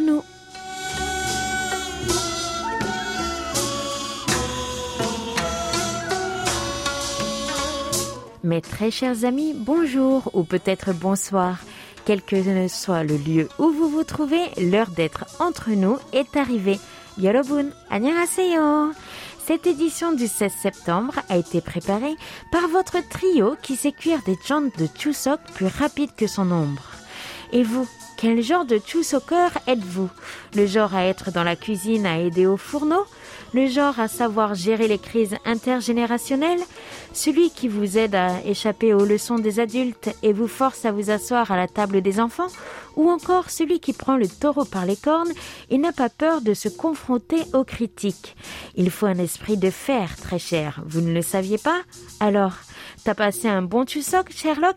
nous. Mes très chers amis, bonjour ou peut-être bonsoir. Quel que soit le lieu où vous vous trouvez, l'heure d'être entre nous est arrivée. Yorobun, annyeonghaseyo. Cette édition du 16 septembre a été préparée par votre trio qui sait cuire des chants de Chusok plus rapides que son ombre. Et vous, quel genre de Chusoker êtes-vous? Le genre à être dans la cuisine à aider au fourneau? Le genre à savoir gérer les crises intergénérationnelles? Celui qui vous aide à échapper aux leçons des adultes et vous force à vous asseoir à la table des enfants? Ou encore celui qui prend le taureau par les cornes et n'a pas peur de se confronter aux critiques? Il faut un esprit de fer, très cher. Vous ne le saviez pas? Alors, t'as passé un bon Chusok, Sherlock?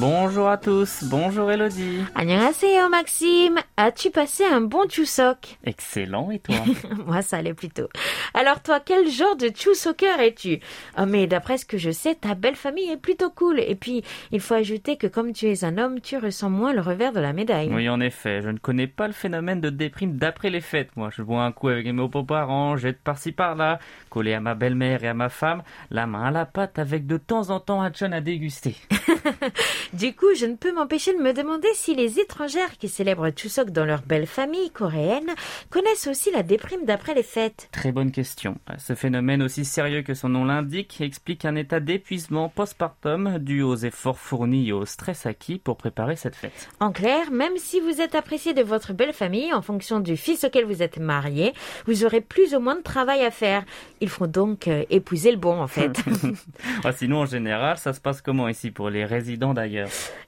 Bonjour à tous, bonjour Elodie. Annyeonghaseyo Maxime, as-tu passé un bon Chuseok Excellent, et toi? Moi ça allait plutôt. Alors toi, quel genre de Chuseoker es-tu? Oh, Mais d'après ce que je sais, ta belle famille est plutôt cool. Et puis, il faut ajouter que comme tu es un homme, tu ressens moins le revers de la médaille. Oui, en effet, je ne connais pas le phénomène de déprime d'après les fêtes. Moi, je bois un coup avec mes beaux-parents, jette par-ci par-là, collé à ma belle-mère et à ma femme, la main à la pâte avec de temps en temps un chun à déguster. Du coup, je ne peux m'empêcher de me demander si les étrangères qui célèbrent Chuseok dans leur belle famille coréenne connaissent aussi la déprime d'après les fêtes. Très bonne question. Ce phénomène aussi sérieux que son nom l'indique explique un état d'épuisement postpartum dû aux efforts fournis et au stress acquis pour préparer cette fête. En clair, même si vous êtes apprécié de votre belle famille en fonction du fils auquel vous êtes marié, vous aurez plus ou moins de travail à faire. Il faut donc euh, épouser le bon en fait. Ah, sinon, en général, ça se passe comment ici pour les résidents d'ailleurs?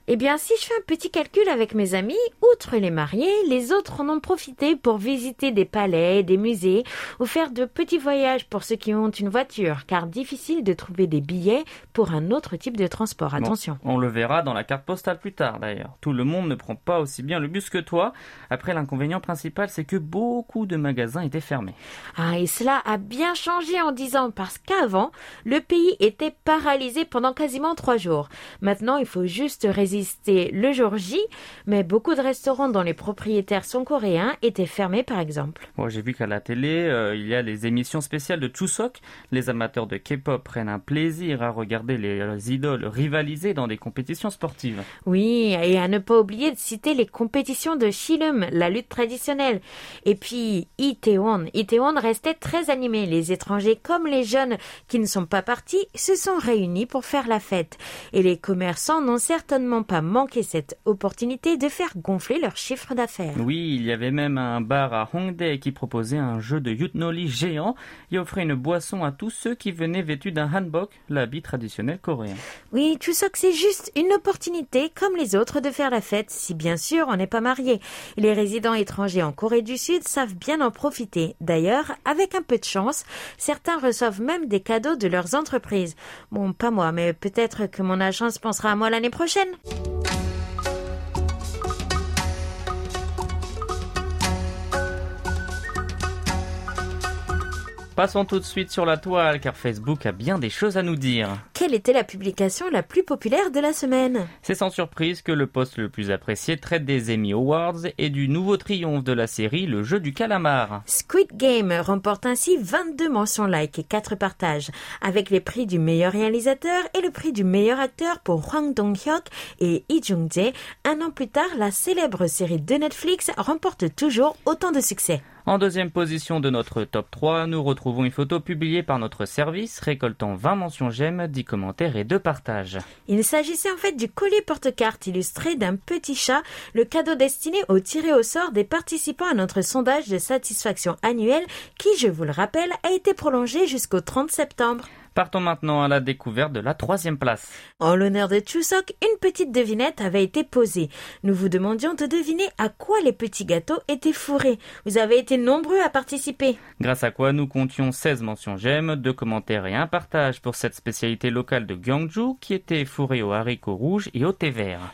Eh bien, si je fais un petit calcul avec mes amis, outre les mariés, les autres en ont profité pour visiter des palais, des musées, ou faire de petits voyages pour ceux qui ont une voiture, car difficile de trouver des billets pour un autre type de transport. Bon, Attention. on le verra dans la carte postale plus tard d'ailleurs. Tout le monde ne prend pas aussi bien le bus que toi. Après, l'inconvénient principal, c'est que beaucoup de magasins étaient fermés. Ah, et cela a bien changé en dix ans, parce qu'avant, le pays était paralysé pendant quasiment trois jours. Maintenant, il faut juste résister le jour J, mais beaucoup de restaurants dont les propriétaires sont coréens étaient fermés, par exemple. Moi, j'ai vu qu'à la télé, euh, il y a les émissions spéciales de Chuseok. Les amateurs de K-pop prennent un plaisir à regarder les euh, idoles rivaliser dans des compétitions sportives. Oui, et à ne pas oublier de citer les compétitions de Shilum, la lutte traditionnelle. Et puis, Itaewon. Itaewon restait très animé. Les étrangers comme les jeunes qui ne sont pas partis se sont réunis pour faire la fête. Et les commerçants n'ont certainement pas manqué cette opportunité de faire gonfler leur chiffre d'affaires. Oui, il y avait même un bar à Hongdae qui proposait un jeu de yutnoli géant et offrait une boisson à tous ceux qui venaient vêtus d'un hanbok, l'habit traditionnel coréen. Oui, tout ça que c'est juste une opportunité, comme les autres, de faire la fête, si bien sûr on n'est pas marié. Les résidents étrangers en Corée du Sud savent bien en profiter. D'ailleurs, avec un peu de chance, certains reçoivent même des cadeaux de leurs entreprises. Bon, pas moi, mais peut-être que mon agence pensera à moi l'année prochaine. Passons tout de suite sur la toile car Facebook a bien des choses à nous dire. Quelle était la publication la plus populaire de la semaine? C'est sans surprise que le post le plus apprécié traite des Emmy Awards et du nouveau triomphe de la série Le jeu du calamar. Squid Game remporte ainsi 22 mentions like et 4 partages, avec les prix du meilleur réalisateur et le prix du meilleur acteur pour Hwang Dong-hyuk et Lee Jung-jae. Un an plus tard, la célèbre série de Netflix remporte toujours autant de succès. En deuxième position de notre top 3, nous retrouvons une photo publiée par notre service récoltant 20 mentions j'aime, 10 commentaires et 2 partages. Il s'agissait en fait du collier porte-carte illustré d'un petit chat, le cadeau destiné au tiré au sort des participants à notre sondage de satisfaction annuel qui, je vous le rappelle, a été prolongé jusqu'au 30 septembre. Partons maintenant à la découverte de la troisième place. En l'honneur de Chuseok, une petite devinette avait été posée. Nous vous demandions de deviner à quoi les petits gâteaux étaient fourrés. Vous avez été nombreux à participer. Grâce à quoi nous comptions 16 mentions j'aime, 2 commentaires et un partage pour cette spécialité locale de Gyeongju qui était fourrée aux haricots rouges et au thé vert.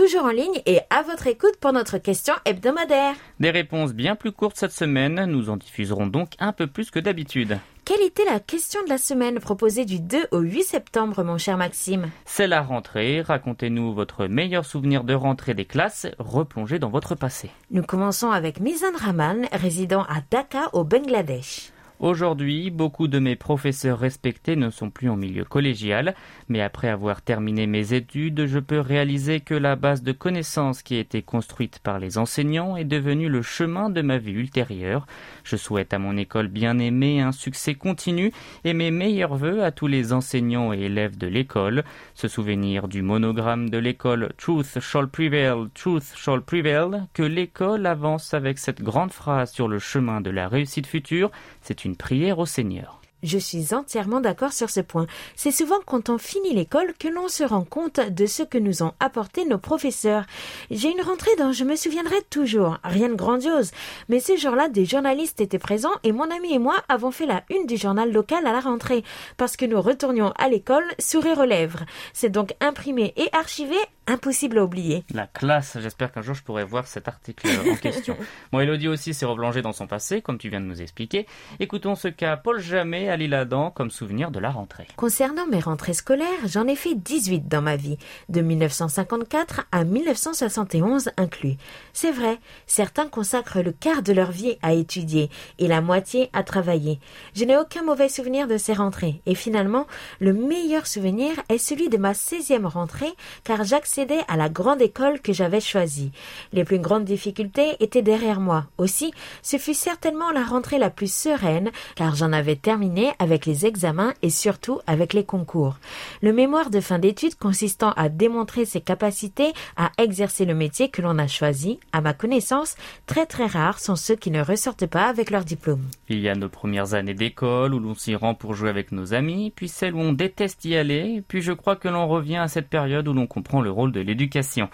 Toujours en ligne et à votre écoute pour notre question hebdomadaire. Des réponses bien plus courtes cette semaine, nous en diffuserons donc un peu plus que d'habitude. Quelle était la question de la semaine proposée du 2 au 8 septembre, mon cher Maxime? C'est la rentrée, racontez-nous votre meilleur souvenir de rentrée des classes, replongez dans votre passé. Nous commençons avec Mizan Rahman, résident à Dhaka au Bangladesh. Aujourd'hui, beaucoup de mes professeurs respectés ne sont plus en milieu collégial, mais après avoir terminé mes études, je peux réaliser que la base de connaissances qui a été construite par les enseignants est devenue le chemin de ma vie ultérieure. Je souhaite à mon école bien aimée un succès continu et mes meilleurs voeux à tous les enseignants et élèves de l'école. Se souvenir du monogramme de l'école Truth shall prevail, Truth shall prevail, que l'école avance avec cette grande phrase sur le chemin de la réussite future, c'est une prière au Seigneur. Je suis entièrement d'accord sur ce point. C'est souvent quand on finit l'école que l'on se rend compte de ce que nous ont apporté nos professeurs. J'ai une rentrée dont je me souviendrai toujours. Rien de grandiose. Mais ce jour-là, des journalistes étaient présents et mon ami et moi avons fait la une du journal local à la rentrée parce que nous retournions à l'école sourire aux lèvres. C'est donc imprimé et archivé impossible à oublier. La classe, j'espère qu'un jour je pourrai voir cet article en question. Bon, Elodie aussi s'est replongée dans son passé, comme tu viens de nous expliquer. Écoutons ce qu'a Paul Jamais à l'Île-Adam comme souvenir de la rentrée. Concernant mes rentrées scolaires, j'en ai fait 18 dans ma vie, de 1954 à 1971 inclus. C'est vrai, certains consacrent le quart de leur vie à étudier et la moitié à travailler. Je n'ai aucun mauvais souvenir de ces rentrées et finalement, le meilleur souvenir est celui de ma 16e rentrée car j'accède à la grande école que j'avais choisie. Les plus grandes difficultés étaient derrière moi. Aussi, ce fut certainement la rentrée la plus sereine, car j'en avais terminé avec les examens et surtout avec les concours. Le mémoire de fin d'études consistant à démontrer ses capacités à exercer le métier que l'on a choisi, à ma connaissance, très très rares sont ceux qui ne ressortent pas avec leur diplôme. Il y a nos premières années d'école où l'on s'y rend pour jouer avec nos amis, puis celles où on déteste y aller, puis je crois que l'on revient à cette période où l'on comprend le rôle de l'éducation.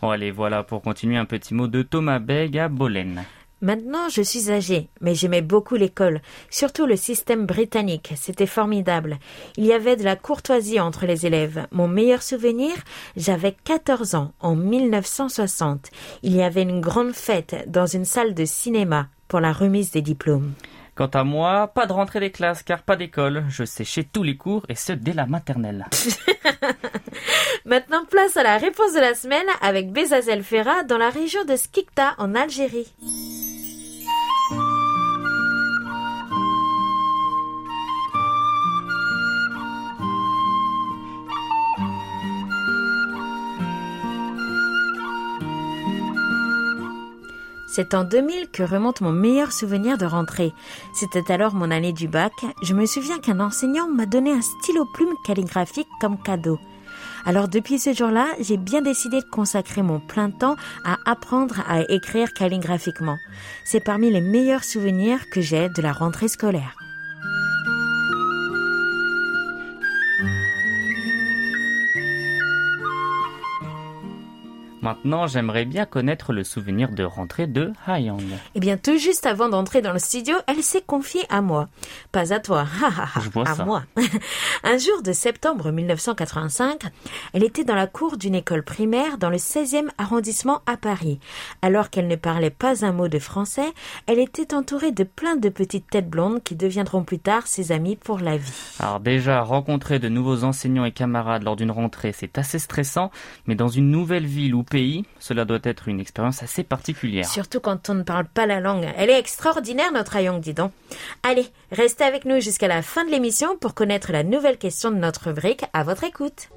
Bon allez, voilà pour continuer un petit mot de Thomas Beg à Bolène. Maintenant, je suis âgé, mais j'aimais beaucoup l'école, surtout le système britannique, c'était formidable. Il y avait de la courtoisie entre les élèves. Mon meilleur souvenir, j'avais 14 ans, en 1960. Il y avait une grande fête dans une salle de cinéma pour la remise des diplômes. Quant à moi, pas de rentrée des classes car pas d'école. Je séchais tous les cours et ce dès la maternelle. Maintenant, place à la réponse de la semaine avec Bezazel Ferra dans la région de Skikta en Algérie. C'est en 2000 que remonte mon meilleur souvenir de rentrée. C'était alors mon année du bac. Je me souviens qu'un enseignant m'a donné un stylo plume calligraphique comme cadeau. Alors depuis ce jour-là, j'ai bien décidé de consacrer mon plein temps à apprendre à écrire calligraphiquement. C'est parmi les meilleurs souvenirs que j'ai de la rentrée scolaire. Maintenant, j'aimerais bien connaître le souvenir de rentrée de Hayang. Eh bien, tout juste avant d'entrer dans le studio, elle s'est confiée à moi. Pas à toi, Je vois à moi. Un jour de septembre 1985, elle était dans la cour d'une école primaire dans le 16e arrondissement à Paris. Alors qu'elle ne parlait pas un mot de français, elle était entourée de plein de petites têtes blondes qui deviendront plus tard ses amies pour la vie. Alors déjà, rencontrer de nouveaux enseignants et camarades lors d'une rentrée, c'est assez stressant, mais dans une nouvelle ville où pays. Cela doit être une expérience assez particulière. Surtout quand on ne parle pas la langue. Elle est extraordinaire, notre Ayong, dis donc. Allez, restez avec nous jusqu'à la fin de l'émission pour connaître la nouvelle question de notre rubrique. À votre écoute.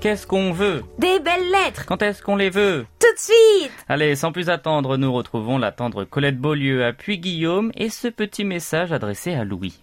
Qu'est-ce qu'on veut Des belles lettres Quand est-ce qu'on les veut Tout de suite Allez, sans plus attendre, nous retrouvons la tendre Colette Beaulieu à Puy-Guillaume et ce petit message adressé à Louis.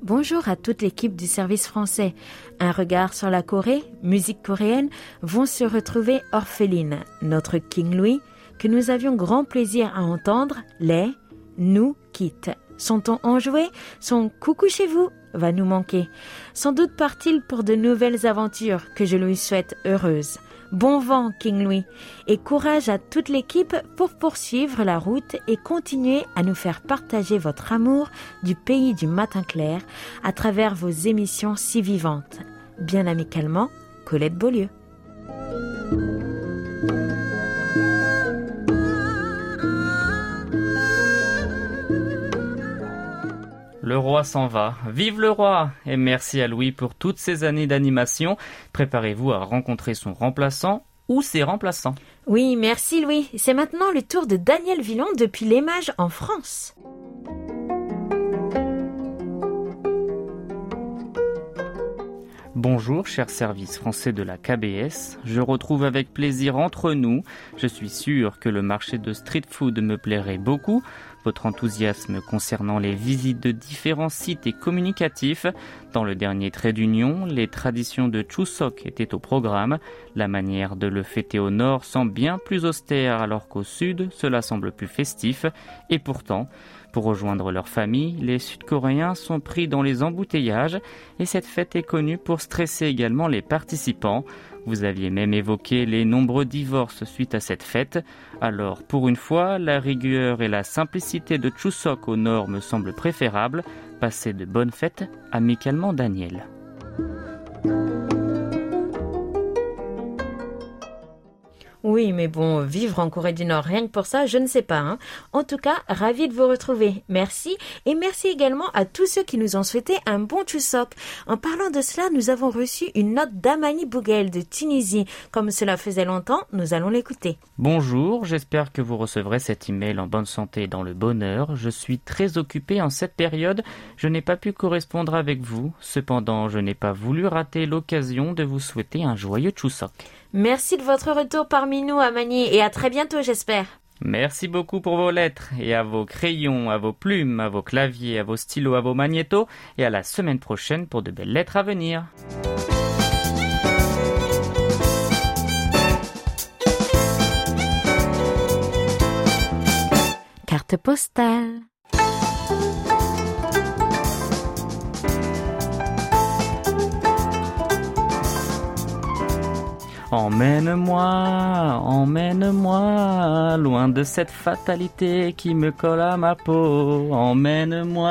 Bonjour à toute l'équipe du service français. Un regard sur la Corée, musique coréenne, vont se retrouver orphelines. Notre King Louis, que nous avions grand plaisir à entendre, les nous quitte. Son ton enjoué, son coucou chez vous va nous manquer. Sans doute part-il pour de nouvelles aventures que je lui souhaite heureuses. Bon vent, King Louis, et courage à toute l'équipe pour poursuivre la route et continuer à nous faire partager votre amour du pays du matin clair à travers vos émissions si vivantes. Bien amicalement, Colette Beaulieu. Le roi s'en va. Vive le roi Et merci à Louis pour toutes ces années d'animation. Préparez-vous à rencontrer son remplaçant ou ses remplaçants. Oui, merci Louis. C'est maintenant le tour de Daniel Villon depuis l'Émage en France. Bonjour, cher service français de la KBS. Je retrouve avec plaisir entre nous. Je suis sûr que le marché de street food me plairait beaucoup. Votre enthousiasme concernant les visites de différents sites est communicatif. Dans le dernier trait d'union, les traditions de Chuseok étaient au programme. La manière de le fêter au nord semble bien plus austère alors qu'au sud, cela semble plus festif. Et pourtant, pour rejoindre leur famille, les Sud-Coréens sont pris dans les embouteillages et cette fête est connue pour stresser également les participants. Vous aviez même évoqué les nombreux divorces suite à cette fête. Alors, pour une fois, la rigueur et la simplicité de Chuseok au nord me semblent préférables. Passez de bonnes fêtes amicalement Daniel. Oui, mais bon, vivre en Corée du Nord, rien que pour ça, je ne sais pas. Hein. En tout cas, ravi de vous retrouver. Merci. Et merci également à tous ceux qui nous ont souhaité un bon Chuseok. En parlant de cela, nous avons reçu une note d'Amani Bougel de Tunisie. Comme cela faisait longtemps, nous allons l'écouter. Bonjour, j'espère que vous recevrez cet email en bonne santé et dans le bonheur. Je suis très occupé en cette période. Je n'ai pas pu correspondre avec vous. Cependant, je n'ai pas voulu rater l'occasion de vous souhaiter un joyeux Chuseok. Merci de votre retour parmi nous, Amani, et à très bientôt, j'espère. Merci beaucoup pour vos lettres et à vos crayons, à vos plumes, à vos claviers, à vos stylos, à vos magnétos et à la semaine prochaine pour de belles lettres à venir. Carte postale. Emmène-moi, emmène-moi, loin de cette fatalité qui me colle à ma peau. Emmène-moi.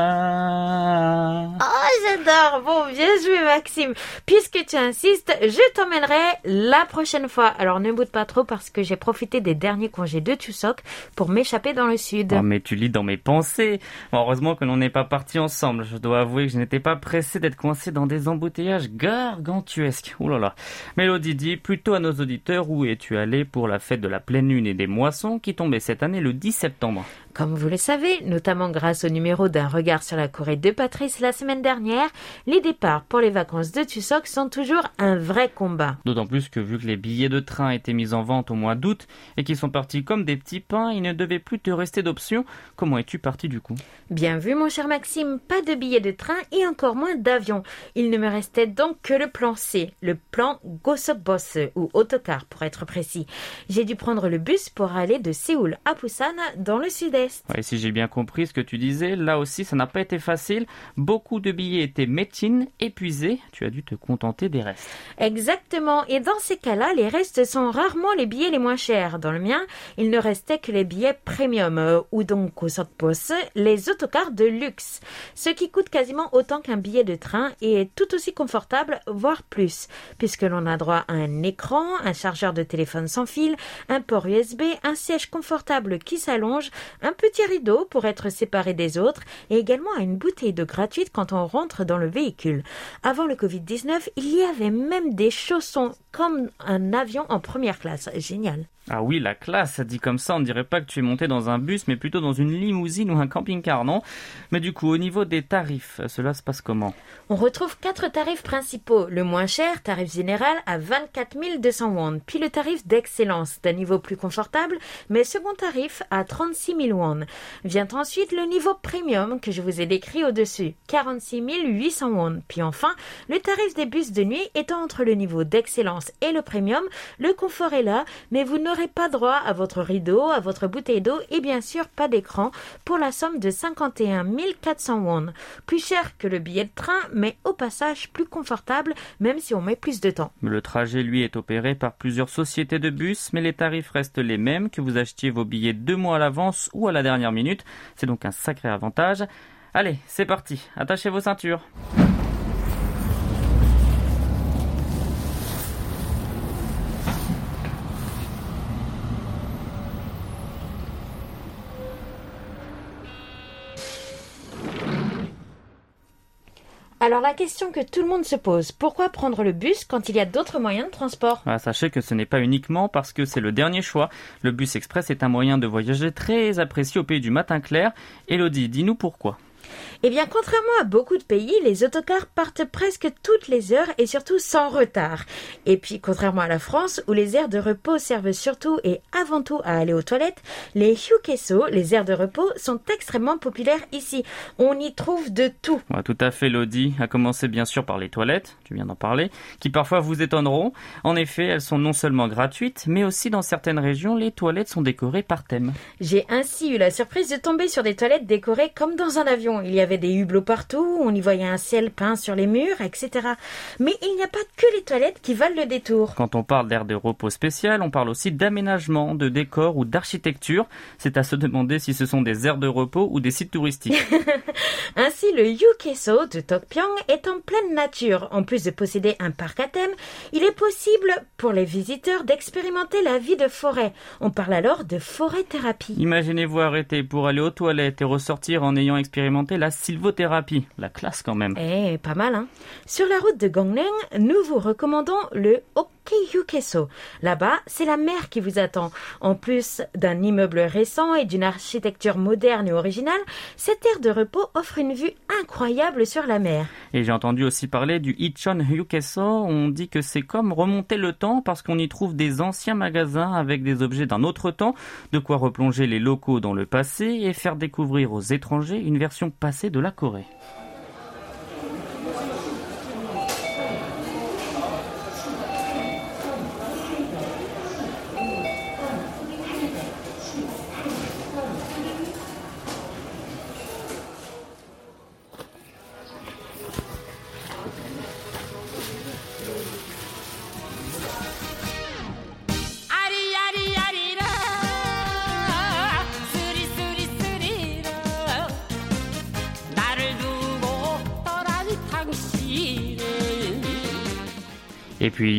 Oh, j'adore. Bon, bien joué, Maxime. Puisque tu insistes, je t'emmènerai la prochaine fois. Alors, ne boude pas trop parce que j'ai profité des derniers congés de Tussoc pour m'échapper dans le sud. Oh, mais tu lis dans mes pensées. Heureusement que l'on n'est pas partis ensemble. Je dois avouer que je n'étais pas pressé d'être coincé dans des embouteillages gargantuesques. Ouh là là. Mélodie dit plutôt à nos auditeurs où es-tu allé pour la fête de la pleine lune et des moissons qui tombait cette année le 10 septembre? Comme vous le savez, notamment grâce au numéro d'un regard sur la Corée de Patrice la semaine dernière, les départs pour les vacances de Tussoc sont toujours un vrai combat. D'autant plus que vu que les billets de train étaient mis en vente au mois d'août et qu'ils sont partis comme des petits pains, il ne devait plus te rester d'options. Comment es-tu parti du coup? Bien vu mon cher Maxime, pas de billets de train et encore moins d'avion. Il ne me restait donc que le plan C, le plan Gosokbos ou autocar pour être précis. J'ai dû prendre le bus pour aller de Séoul à Busan dans le sud-est. Ouais, si j'ai bien compris ce que tu disais, là aussi ça n'a pas été facile. Beaucoup de billets étaient métines, épuisés. Tu as dû te contenter des restes. Exactement. Et dans ces cas-là, les restes sont rarement les billets les moins chers. Dans le mien, il ne restait que les billets premium, euh, ou donc au poste, les autocars de luxe. Ce qui coûte quasiment autant qu'un billet de train et est tout aussi confortable, voire plus, puisque l'on a droit à un écran, un chargeur de téléphone sans fil, un port USB, un siège confortable qui s'allonge, un petit rideau pour être séparé des autres et également à une bouteille d'eau gratuite quand on rentre dans le véhicule. Avant le Covid-19, il y avait même des chaussons comme un avion en première classe. Génial. Ah oui, la classe, dit comme ça, on ne dirait pas que tu es monté dans un bus, mais plutôt dans une limousine ou un camping-car, non? Mais du coup, au niveau des tarifs, cela se passe comment? On retrouve quatre tarifs principaux. Le moins cher, tarif général, à 24 200 won. Puis le tarif d'excellence, d'un niveau plus confortable, mais second tarif à 36 000 won. Vient ensuite le niveau premium que je vous ai décrit au-dessus, 46 800 won. Puis enfin, le tarif des bus de nuit étant entre le niveau d'excellence et le premium, le confort est là, mais vous n'aurez pas droit à votre rideau, à votre bouteille d'eau et bien sûr pas d'écran pour la somme de 51 400 won. Plus cher que le billet de train, mais au passage plus confortable même si on met plus de temps. Le trajet, lui, est opéré par plusieurs sociétés de bus, mais les tarifs restent les mêmes que vous achetiez vos billets deux mois à l'avance ou à la dernière minute. C'est donc un sacré avantage. Allez, c'est parti. Attachez vos ceintures. Alors la question que tout le monde se pose, pourquoi prendre le bus quand il y a d'autres moyens de transport? Ah, Sachez que ce n'est pas uniquement parce que c'est le dernier choix. Le bus express est un moyen de voyager très apprécié au pays du matin clair. Elodie, dis-nous pourquoi. Eh bien, contrairement à beaucoup de pays, les autocars partent presque toutes les heures et surtout sans retard. Et puis, contrairement à la France, où les aires de repos servent surtout et avant tout à aller aux toilettes, les hyukeso, les aires de repos, sont extrêmement populaires ici. On y trouve de tout. tout à fait, Lodi. À commencer bien sûr par les toilettes, tu viens d'en parler, qui parfois vous étonneront. En effet, elles sont non seulement gratuites, mais aussi dans certaines régions, les toilettes sont décorées par thème. J'ai ainsi eu la surprise de tomber sur des toilettes décorées comme dans un avion. Il y avait des hublots partout, on y voyait un ciel peint sur les murs, etc. Mais il n'y a pas que les toilettes qui valent le détour. Quand on parle d'air de repos spécial, on parle aussi d'aménagement, de décor ou d'architecture. C'est à se demander si ce sont des aires de repos ou des sites touristiques. Ainsi, le Yukeso de Tokpyong est en pleine nature. En plus de posséder un parc à thème, il est possible pour les visiteurs d'expérimenter la vie de forêt. On parle alors de forêt-thérapie. Imaginez-vous arrêter pour aller aux toilettes et ressortir en ayant expérimenté la sylvothérapie. La classe quand même. Eh, pas mal, hein. Sur la route de Gongneung, nous vous recommandons le Là-bas, c'est la mer qui vous attend. En plus d'un immeuble récent et d'une architecture moderne et originale, cette aire de repos offre une vue incroyable sur la mer. Et j'ai entendu aussi parler du Ichon Hyukeso. On dit que c'est comme remonter le temps parce qu'on y trouve des anciens magasins avec des objets d'un autre temps, de quoi replonger les locaux dans le passé et faire découvrir aux étrangers une version passée de la Corée.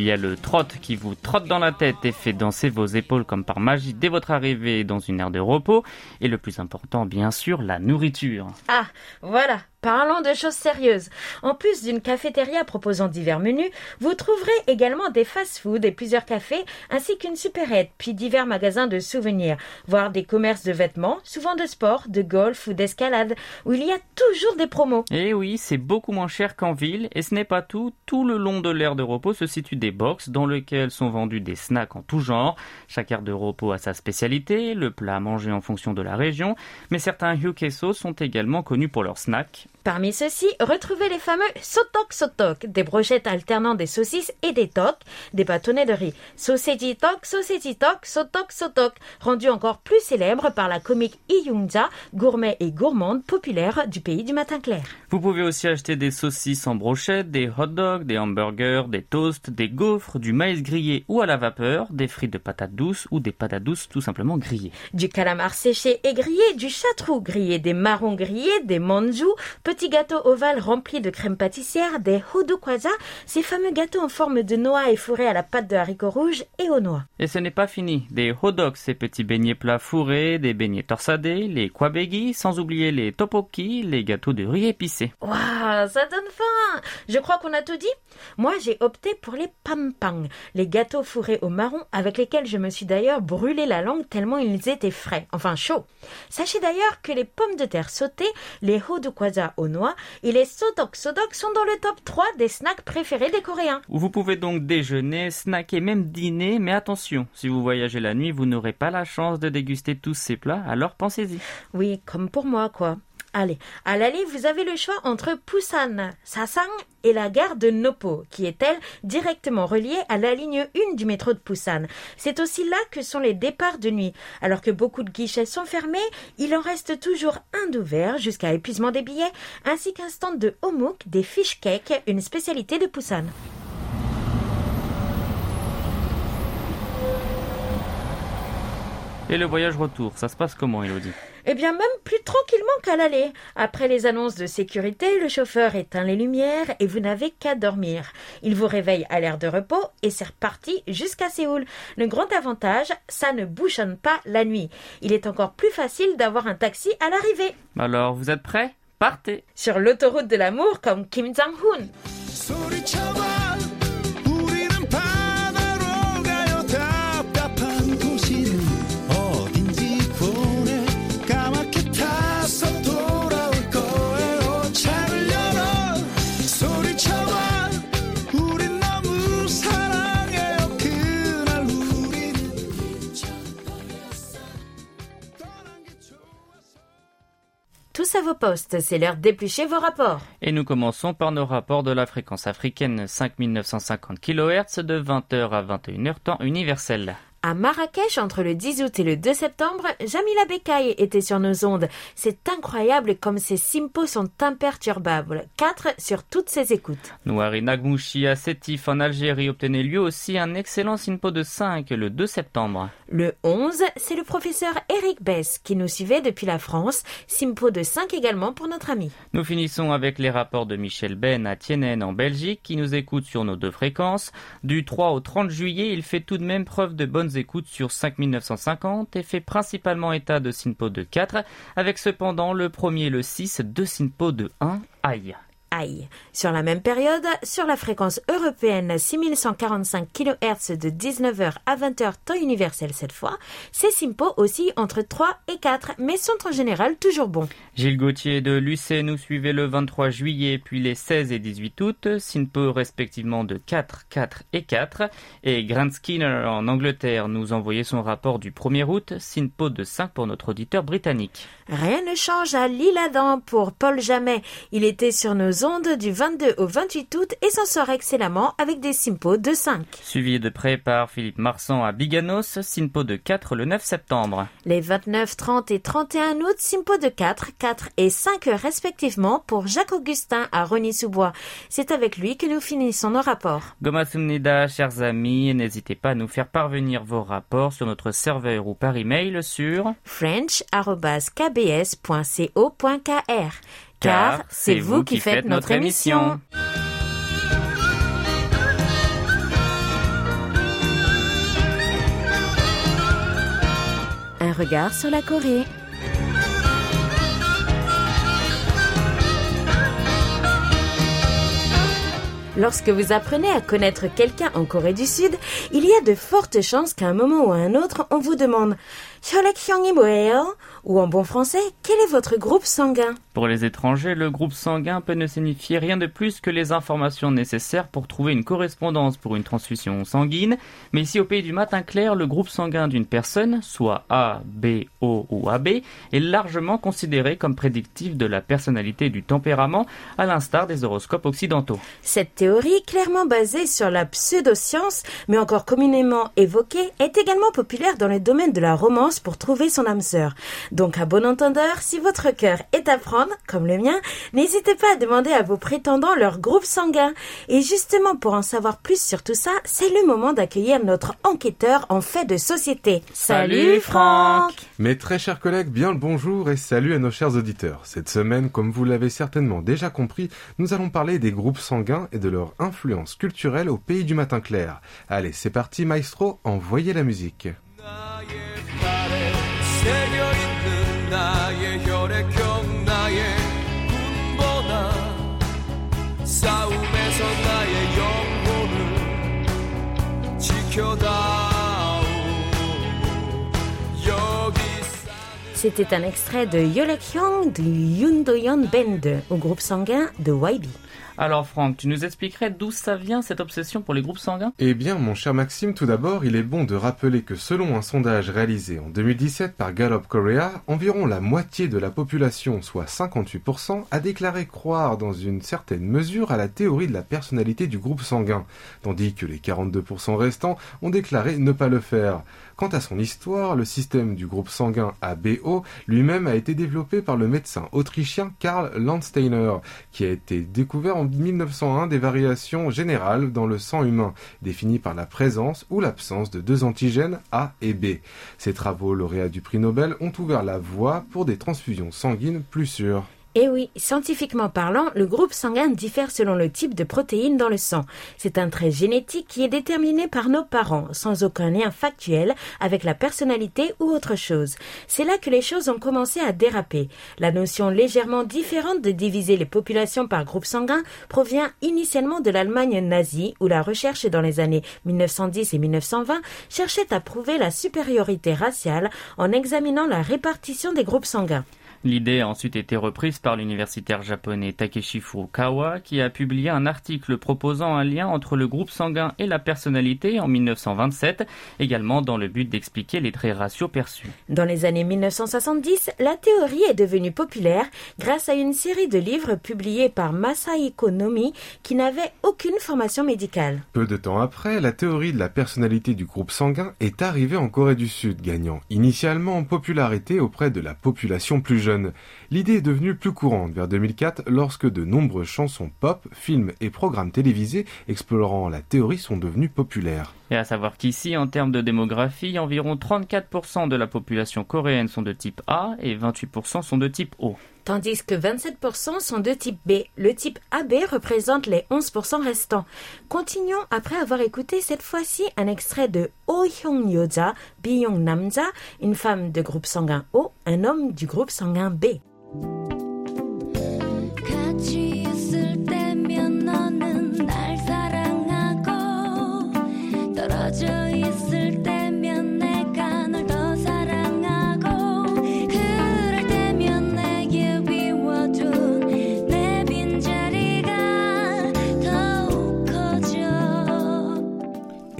Y a le trot qui vous trotte dans la tête et fait danser vos épaules comme par magie dès votre arrivée dans une aire de repos. Et le plus important, bien sûr, la nourriture. Ah, voilà, Parlons de choses sérieuses. En plus d'une cafétéria proposant divers menus, vous trouverez également des fast-foods et plusieurs cafés, ainsi qu'une supérette, puis divers magasins de souvenirs, voire des commerces de vêtements, souvent de sport, de golf ou d'escalade, où il y a toujours des promos. Et eh oui, c'est beaucoup moins cher qu'en ville, et ce n'est pas tout. Tout le long de l'aire de repos se situent des box dans lesquelles sont vendus des snacks en tout genre. Chaque aire de repos a sa spécialité, le plat à manger en fonction de la région, mais certains hyukeso sont également connus pour leurs snacks Parmi ceux-ci, retrouvez les fameux sotok sotok, des brochettes alternant des saucisses et des toks, des bâtonnets de riz. Soseji tok, soseji tok, sotok sotok, rendu encore plus célèbre par la comique Lee Young-ja, gourmet et gourmande populaire du pays du matin clair. Vous pouvez aussi acheter des saucisses en brochette, des hot dogs, des hamburgers, des toasts, des gaufres, du maïs grillé ou à la vapeur, des frites de patates douces ou des patates douces tout simplement grillées. Du calamar séché et grillé, du chatrou grillé, des marrons grillés, des manju, petits gâteaux ovales remplis de crème pâtissière, des hodu kwaja, ces fameux gâteaux en forme de noix et fourrés à la pâte de haricots rouges et aux noix. Et ce n'est pas fini. Des hot dogs, ces petits beignets plats fourrés, des beignets torsadés, les kwabegi, sans oublier les topoki, les gâteaux de riz épicé. Waouh, ça donne faim Je crois qu'on a tout dit Moi, j'ai opté pour les pampang, les gâteaux fourrés au marron avec lesquels je me suis d'ailleurs brûlé la langue tellement ils étaient frais, enfin chauds. Sachez d'ailleurs que les pommes de terre sautées, les hodu kwaja aux noix et les sodok sodok sont dans le top 3 des snacks préférés des Coréens. Vous pouvez donc déjeuner, snacker, même dîner, mais attention, si vous voyagez la nuit, vous n'aurez pas la chance de déguster tous ces plats, alors pensez-y. Oui, comme pour moi, quoi. Allez, à l'aller, vous avez le choix entre Busan, Sasang et la gare de Nopo, qui est, elle, directement reliée à la ligne 1 du métro de Busan. C'est aussi là que sont les départs de nuit. Alors que beaucoup de guichets sont fermés, il en reste toujours un d'ouvert jusqu'à épuisement des billets, ainsi qu'un stand de homok, des fish cakes, une spécialité de Busan. Et le voyage retour, ça se passe comment, Elodie Eh bien, même plus tranquillement qu'à l'aller. Après les annonces de sécurité, le chauffeur éteint les lumières et vous n'avez qu'à dormir. Il vous réveille à l'air de repos et c'est reparti jusqu'à Séoul. Le grand avantage, ça ne bouchonne pas la nuit. Il est encore plus facile d'avoir un taxi à l'arrivée. Alors, vous êtes prêts? Partez Sur l'autoroute de l'amour comme Kim Jong-un. Postes, c'est l'heure d'éplucher vos rapports. Et nous commençons par nos rapports de la fréquence africaine 5950 kHz de 20h à 21h temps universel. À Marrakech, entre le 10 août et le 2 septembre, Jamila Bekaï était sur nos ondes. C'est incroyable comme ces simpos sont imperturbables. 4 sur toutes ses écoutes. Nouari Nagmouchi à Sétif en Algérie obtenait lui aussi un excellent SINPO de 5 le 2 septembre. Le 11, c'est le professeur Eric Bess qui nous suivait depuis la France. Simpo de 5 également pour notre ami. Nous finissons avec les rapports de Michel Ben à Tienen en Belgique qui nous écoute sur nos deux fréquences. Du 3 au 30 juillet, il fait tout de même preuve de bonnes écoutes sur 5950 et fait principalement état de SINPO de 4 avec cependant le premier et le 6 deux SINPO de 1. Aïe. Sur la même période, sur la fréquence européenne 6145 kHz de 19h à 20h temps universel cette fois, ces Simpo aussi entre 3 et 4 mais sont en général toujours bons. Gilles Gauthier de Lucé nous suivait le 23 juillet puis les 16 et 18 août, SINPO respectivement de 4, 4 et 4. Et Grant Skinner en Angleterre nous envoyait son rapport du 1er août, SINPO de 5 pour notre auditeur britannique. Rien ne change à l'Île-Adam pour Paul Jamais. Il était sur nos ondes du 22 au 28 août et s'en sort excellemment avec des Simpo de 5. Suivi de près par Philippe Marsan à Biganos, SINPO de 4 le 9 septembre. Les 29, 30 et 31 août, Simpo de 4, 4 et 5 respectivement pour Jacques Augustin à Rony-sous-Bois. C'est avec lui que nous finissons nos rapports. Gomasumnida, chers amis, n'hésitez pas à nous faire parvenir vos rapports sur notre serveur ou par email sur french.kbs.co.kr car c'est vous qui faites notre émission. Un regard sur la Corée. Lorsque vous apprenez à connaître quelqu'un en Corée du Sud, il y a de fortes chances qu'à un moment ou à un autre, on vous demande ou en bon français, quel est votre groupe sanguin? Pour les étrangers, le groupe sanguin peut ne signifier rien de plus que les informations nécessaires pour trouver une correspondance pour une transfusion sanguine, mais ici au pays du matin clair, le groupe sanguin d'une personne, soit A, B, O ou AB, est largement considéré comme prédictif de la personnalité et du tempérament, à l'instar des horoscopes occidentaux. Cette théorie, clairement basée sur la pseudoscience, mais encore communément évoquée, est également populaire dans le domaine de la romance pour trouver son âme sœur. Donc à bon entendeur, si votre cœur est à prendre, comme le mien, n'hésitez pas à demander à vos prétendants leur groupe sanguin. Et justement, pour en savoir plus sur tout ça, c'est le moment d'accueillir notre enquêteur en fait de société. Salut, Franck Mes très chers collègues, bien le bonjour et salut à nos chers auditeurs. Cette semaine, comme vous l'avez certainement déjà compris, nous allons parler des groupes sanguins et de leur influence culturelle au pays du matin clair. Allez, c'est parti maestro, envoyez la musique. C'était un extrait de Yolek du Yundoyon Band au groupe sanguin de YB. Alors Franck, tu nous expliquerais d'où ça vient cette obsession pour les groupes sanguins? Eh bien, mon cher Maxime, tout d'abord, il est bon de rappeler que selon un sondage réalisé en 2017 par Gallup Korea, environ la moitié de la population, soit 58%, a déclaré croire dans une certaine mesure à la théorie de la personnalité du groupe sanguin, tandis que les 42% restants ont déclaré ne pas le faire. Quant à son histoire, le système du groupe sanguin ABO lui-même a été développé par le médecin autrichien Karl Landsteiner, qui a été découvert en 1901 des variations générales dans le sang humain, définies par la présence ou l'absence de deux antigènes A et B. Ces travaux lauréats du prix Nobel ont ouvert la voie pour des transfusions sanguines plus sûres. Eh oui, scientifiquement parlant, le groupe sanguin diffère selon le type de protéines dans le sang. C'est un trait génétique qui est déterminé par nos parents, sans aucun lien factuel avec la personnalité ou autre chose. C'est là que les choses ont commencé à déraper. La notion légèrement différente de diviser les populations par groupe sanguin provient initialement de l'Allemagne nazie, où la recherche dans les années 1910 et 1920 cherchait à prouver la supériorité raciale en examinant la répartition des groupes sanguins. L'idée a ensuite été reprise par l'universitaire japonais Takeshi Furukawa qui a publié un article proposant un lien entre le groupe sanguin et la personnalité en 1927, également dans le but d'expliquer les traits raciaux perçus. Dans les années 1970, la théorie est devenue populaire grâce à une série de livres publiés par Masahiko Nomi qui n'avait aucune formation médicale. Peu de temps après, la théorie de la personnalité du groupe sanguin est arrivée en Corée du Sud, gagnant initialement en popularité auprès de la population plus jeune. L'idée est devenue plus courante vers 2004 lorsque de nombreuses chansons pop, films et programmes télévisés explorant la théorie sont devenus populaires. Et à savoir qu'ici, en termes de démographie, environ 34% de la population coréenne sont de type A et 28% sont de type O. Tandis que 27% sont de type B. Le type AB représente les 11% restants. Continuons après avoir écouté cette fois-ci un extrait de Oh Hyung Yoja, Byung Namja, une femme de groupe sanguin O, un homme du groupe sanguin B.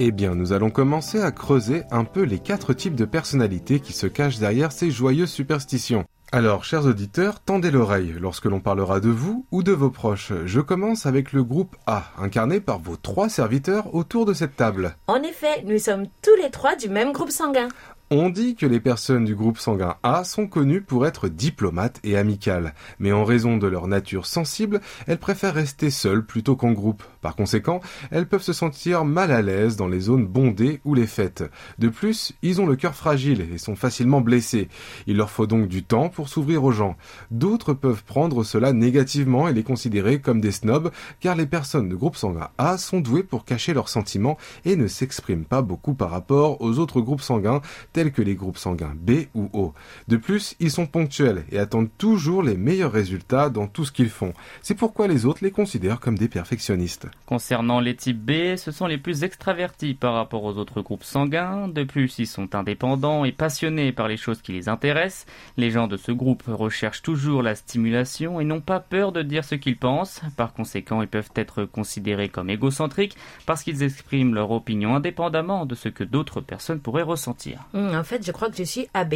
Eh bien, nous allons commencer à creuser un peu les quatre types de personnalités qui se cachent derrière ces joyeuses superstitions. Alors, chers auditeurs, tendez l'oreille lorsque l'on parlera de vous ou de vos proches. Je commence avec le groupe A, incarné par vos trois serviteurs autour de cette table. En effet, nous sommes tous les trois du même groupe sanguin. On dit que les personnes du groupe sanguin A sont connues pour être diplomates et amicales, mais en raison de leur nature sensible, elles préfèrent rester seules plutôt qu'en groupe. Par conséquent, elles peuvent se sentir mal à l'aise dans les zones bondées ou les fêtes. De plus, ils ont le cœur fragile et sont facilement blessés. Il leur faut donc du temps pour s'ouvrir aux gens. D'autres peuvent prendre cela négativement et les considérer comme des snobs, car les personnes de groupe sanguin A sont douées pour cacher leurs sentiments et ne s'expriment pas beaucoup par rapport aux autres groupes sanguins, tels que les groupes sanguins B ou O. De plus, ils sont ponctuels et attendent toujours les meilleurs résultats dans tout ce qu'ils font. C'est pourquoi les autres les considèrent comme des perfectionnistes. Concernant les types B, ce sont les plus extravertis par rapport aux autres groupes sanguins. De plus, ils sont indépendants et passionnés par les choses qui les intéressent. Les gens de ce groupe recherchent toujours la stimulation et n'ont pas peur de dire ce qu'ils pensent. Par conséquent, ils peuvent être considérés comme égocentriques parce qu'ils expriment leur opinion indépendamment de ce que d'autres personnes pourraient ressentir. Hmm, en fait, je crois que je suis AB.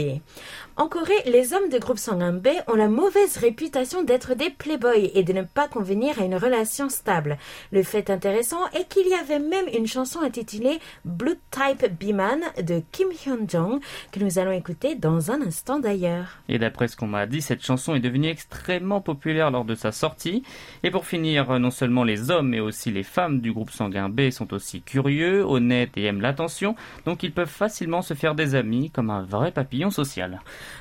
En Corée, les hommes de groupe sanguin B ont la mauvaise réputation d'être des playboys et de ne pas convenir à une relation stable. Le fait intéressant est qu'il y avait même une chanson intitulée Blood Type B-Man de Kim Hyun-jong que nous allons écouter dans un instant d'ailleurs. Et d'après ce qu'on m'a dit, cette chanson est devenue extrêmement populaire lors de sa sortie. Et pour finir, non seulement les hommes mais aussi les femmes du groupe sanguin B sont aussi curieux, honnêtes et aiment l'attention, donc ils peuvent facilement se faire des amis comme un vrai.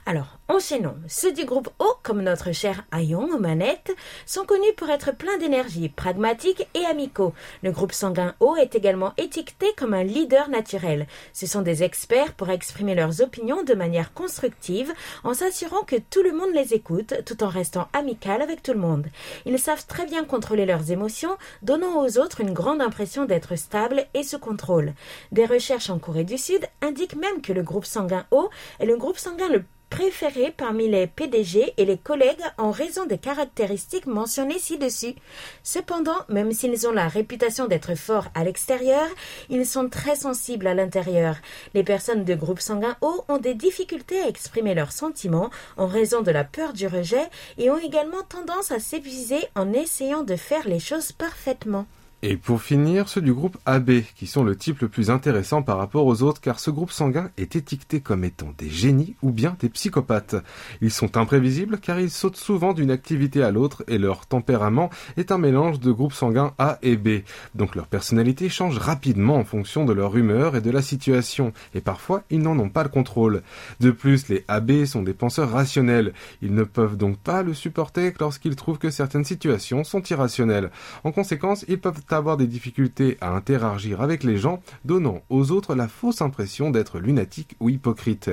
Alors, enchaînons. Ceux du groupe O, comme notre cher Ayon aux manettes, sont connus pour être pleins d'énergie, pragmatiques et amicaux. Le groupe sanguin O est également étiqueté comme un leader naturel. Ce sont des experts pour exprimer leurs opinions de manière constructive, en s'assurant que tout le monde les écoute, tout en restant amical avec tout le monde. Ils savent très bien contrôler leurs émotions, donnant aux autres une grande impression d'être stable et sous contrôle. Des recherches en Corée du Sud indiquent même que le groupe sanguin O est le groupe sanguin le préféré parmi les PDG et les collègues en raison des caractéristiques mentionnées ci-dessus. Cependant, même s'ils ont la réputation d'être forts à l'extérieur, ils sont très sensibles à l'intérieur. Les personnes de groupe sanguin O ont des difficultés à exprimer leurs sentiments en raison de la peur du rejet et ont également tendance à s'épuiser en essayant de faire les choses parfaitement. Et pour finir, ceux du groupe AB, qui sont le type le plus intéressant par rapport aux autres, car ce groupe sanguin est étiqueté comme étant des génies ou bien des psychopathes. Ils sont imprévisibles car ils sautent souvent d'une activité à l'autre et leur tempérament est un mélange de groupes sanguins A et B. Donc leur personnalité change rapidement en fonction de leur humeur et de la situation, et parfois ils n'en ont pas le contrôle. De plus, les AB sont des penseurs rationnels. Ils ne peuvent donc pas le supporter lorsqu'ils trouvent que certaines situations sont irrationnelles. En conséquence, ils peuvent avoir des difficultés à interagir avec les gens, donnant aux autres la fausse impression d'être lunatique ou hypocrite.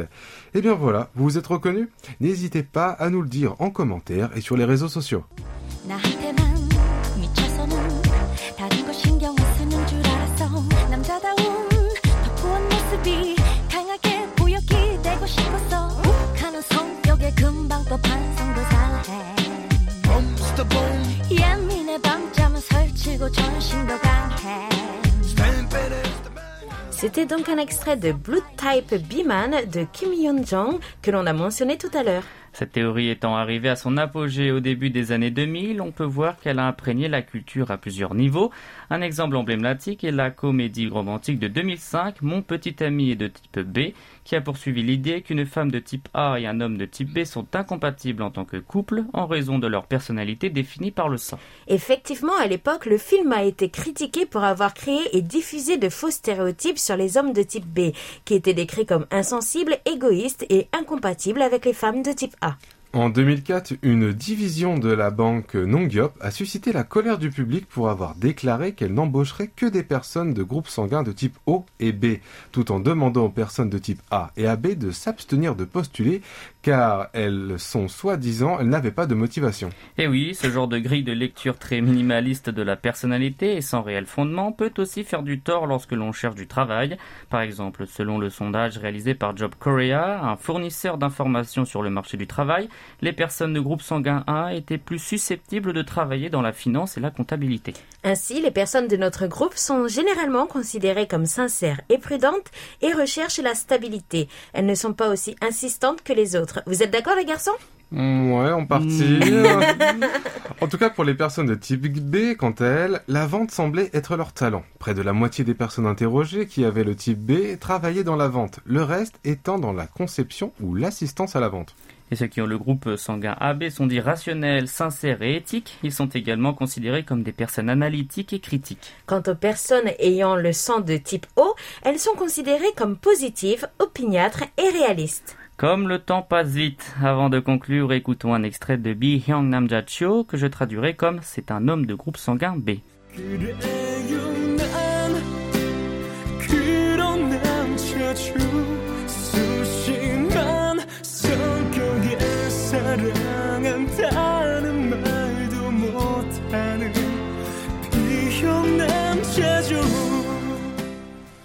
Et bien voilà, vous vous êtes reconnus? N'hésitez pas à nous le dire en commentaire et sur les réseaux sociaux. C'était donc un extrait de Blood Type B-Man de Kim Hyun-jong que l'on a mentionné tout à l'heure. Cette théorie étant arrivée à son apogée au début des années 2000, on peut voir qu'elle a imprégné la culture à plusieurs niveaux. Un exemple emblématique est la comédie romantique de 2005, Mon petit ami est de type B, qui a poursuivi l'idée qu'une femme de type A et un homme de type B sont incompatibles en tant que couple en raison de leur personnalité définie par le sang. Effectivement, à l'époque, le film a été critiqué pour avoir créé et diffusé de faux stéréotypes sur les hommes de type B, qui étaient décrits comme insensibles, égoïstes et incompatibles avec les femmes de type En 2004, une division de la banque Nongyop a suscité la colère du public pour avoir déclaré qu'elle n'embaucherait que des personnes de groupes sanguins de type O et B, tout en demandant aux personnes de type A et AB de s'abstenir de postuler car elles sont soi-disant, elles n'avaient pas de motivation. Et oui, ce genre de grille de lecture très minimaliste de la personnalité et sans réel fondement peut aussi faire du tort lorsque l'on cherche du travail. Par exemple, selon le sondage réalisé par Job Korea, un fournisseur d'informations sur le marché du travail, les personnes de groupe sanguin A étaient plus susceptibles de travailler dans la finance et la comptabilité. Ainsi, les personnes de notre groupe sont généralement considérées comme sincères et prudentes et recherchent la stabilité. Elles ne sont pas aussi insistantes que les autres. Vous êtes d'accord les garçons? Mm, Ouais, en partie. en tout cas, pour les personnes de type B, quant à elles, la vente semblait être leur talent. Près de la moitié des personnes interrogées qui avaient le type B travaillaient dans la vente, le reste étant dans la conception ou l'assistance à la vente. Et ceux qui ont le groupe sanguin AB sont dits rationnels, sincères et éthiques. Ils sont également considérés comme des personnes analytiques et critiques. Quant aux personnes ayant le sang de type O, elles sont considérées comme positives, opiniâtres et réalistes. Comme le temps passe vite, avant de conclure, écoutons un extrait de Bi Hyung Namja Cho que je traduirai comme c'est un homme de groupe sanguin B.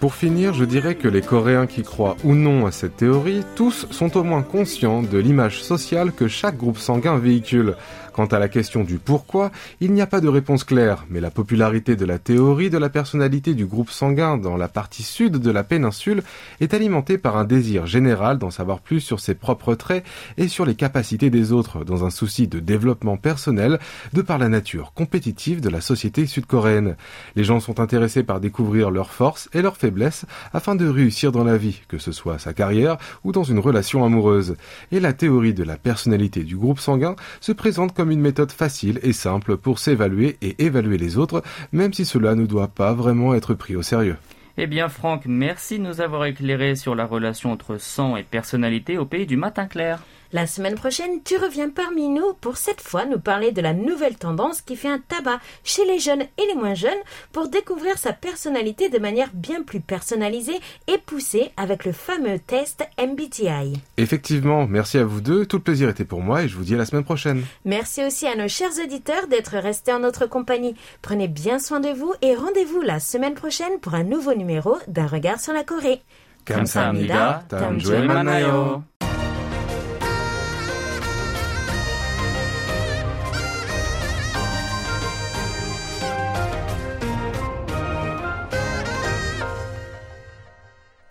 Pour finir, je dirais que les Coréens qui croient ou non à cette théorie, tous sont au moins conscients de l'image sociale que chaque groupe sanguin véhicule. Quant à la question du pourquoi, il n'y a pas de réponse claire, mais la popularité de la théorie de la personnalité du groupe sanguin dans la partie sud de la péninsule est alimentée par un désir général d'en savoir plus sur ses propres traits et sur les capacités des autres, dans un souci de développement personnel, de par la nature compétitive de la société sud-coréenne. Les gens sont intéressés par découvrir leurs forces et leurs faiblesses afin de réussir dans la vie, que ce soit sa carrière ou dans une relation amoureuse. Et la théorie de la personnalité du groupe sanguin se présente comme une méthode facile et simple pour s'évaluer et évaluer les autres, même si cela ne doit pas vraiment être pris au sérieux. Eh bien Franck, merci de nous avoir éclairé sur la relation entre sang et personnalité au pays du matin clair. La semaine prochaine, tu reviens parmi nous pour cette fois nous parler de la nouvelle tendance qui fait un tabac chez les jeunes et les moins jeunes pour découvrir sa personnalité de manière bien plus personnalisée et poussée avec le fameux test MBTI. Effectivement, merci à vous deux, tout le plaisir était pour moi et je vous dis à la semaine prochaine. Merci aussi à nos chers auditeurs d'être restés en notre compagnie. Prenez bien soin de vous et rendez-vous la semaine prochaine pour un nouveau numéro d'un regard sur la Corée. 감사합니다. 다음 주에 주에 만나요.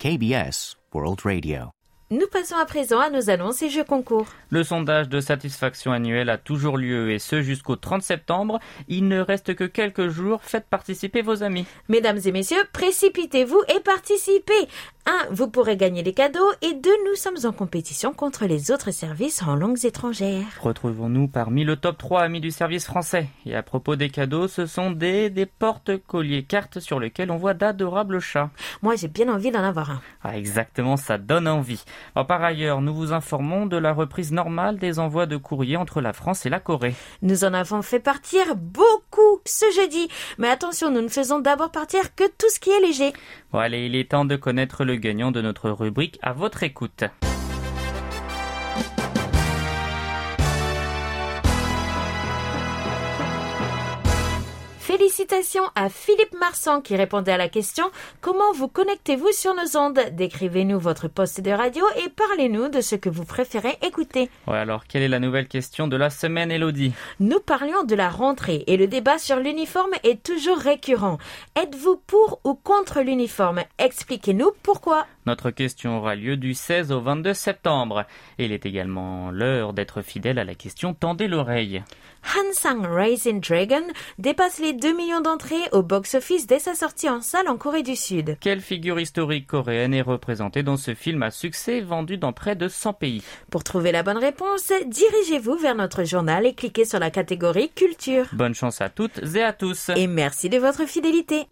KBS World Radio. Nous passons à présent à nos annonces et jeux concours. Le sondage de satisfaction annuel a toujours lieu et ce jusqu'au 30 septembre. Il ne reste que quelques jours. Faites participer vos amis. Mesdames et messieurs, précipitez-vous et participez. 1. Vous pourrez gagner des cadeaux et 2. Nous sommes en compétition contre les autres services en langues étrangères. Retrouvons-nous parmi le top 3 amis du service français. Et à propos des cadeaux, ce sont des, des porte-colliers cartes sur lesquels on voit d'adorables chats. Moi, j'ai bien envie d'en avoir un. Ah, exactement, ça donne envie. Alors, par ailleurs, nous vous informons de la reprise normale des envois de courrier entre la France et la Corée. Nous en avons fait partir beaucoup ce jeudi. Mais attention, nous ne faisons d'abord partir que tout ce qui est léger. Bon, allez, il est temps de connaître le gagnant de notre rubrique à votre écoute. Félicitations à Philippe Marsan qui répondait à la question Comment vous connectez-vous sur nos ondes? Décrivez-nous votre poste de radio et parlez-nous de ce que vous préférez écouter. Ouais, alors, quelle est la nouvelle question de la semaine, Elodie? Nous parlions de la rentrée et le débat sur l'uniforme est toujours récurrent. Êtes-vous pour ou contre l'uniforme? Expliquez-nous pourquoi. Notre question aura lieu du 16 au 22 septembre. Il est également l'heure d'être fidèle à la question Tendez l'oreille. Hansang Rising Dragon dépasse les 2 millions d'entrées au box-office dès sa sortie en salle en Corée du Sud. Quelle figure historique coréenne est représentée dans ce film à succès vendu dans près de 100 pays? Pour trouver la bonne réponse, dirigez-vous vers notre journal et cliquez sur la catégorie Culture. Bonne chance à toutes et à tous. Et merci de votre fidélité.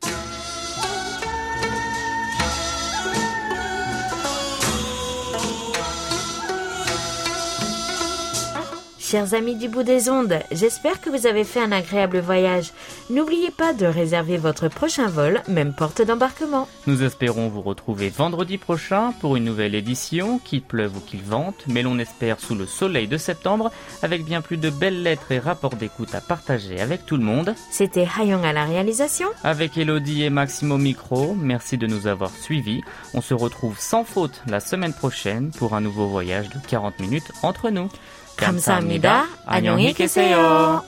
Chers amis du bout des ondes, j'espère que vous avez fait un agréable voyage. N'oubliez pas de réserver votre prochain vol, même porte d'embarquement. Nous espérons vous retrouver vendredi prochain pour une nouvelle édition, qu'il pleuve ou qu'il vente, mais l'on espère sous le soleil de septembre, avec bien plus de belles lettres et rapports d'écoute à partager avec tout le monde. C'était Hayong à la réalisation. Avec Elodie et Maxime au micro, merci de nous avoir suivis. On se retrouve sans faute la semaine prochaine pour un nouveau voyage de 40 minutes entre nous. 감사합니다. 안녕히 계세요.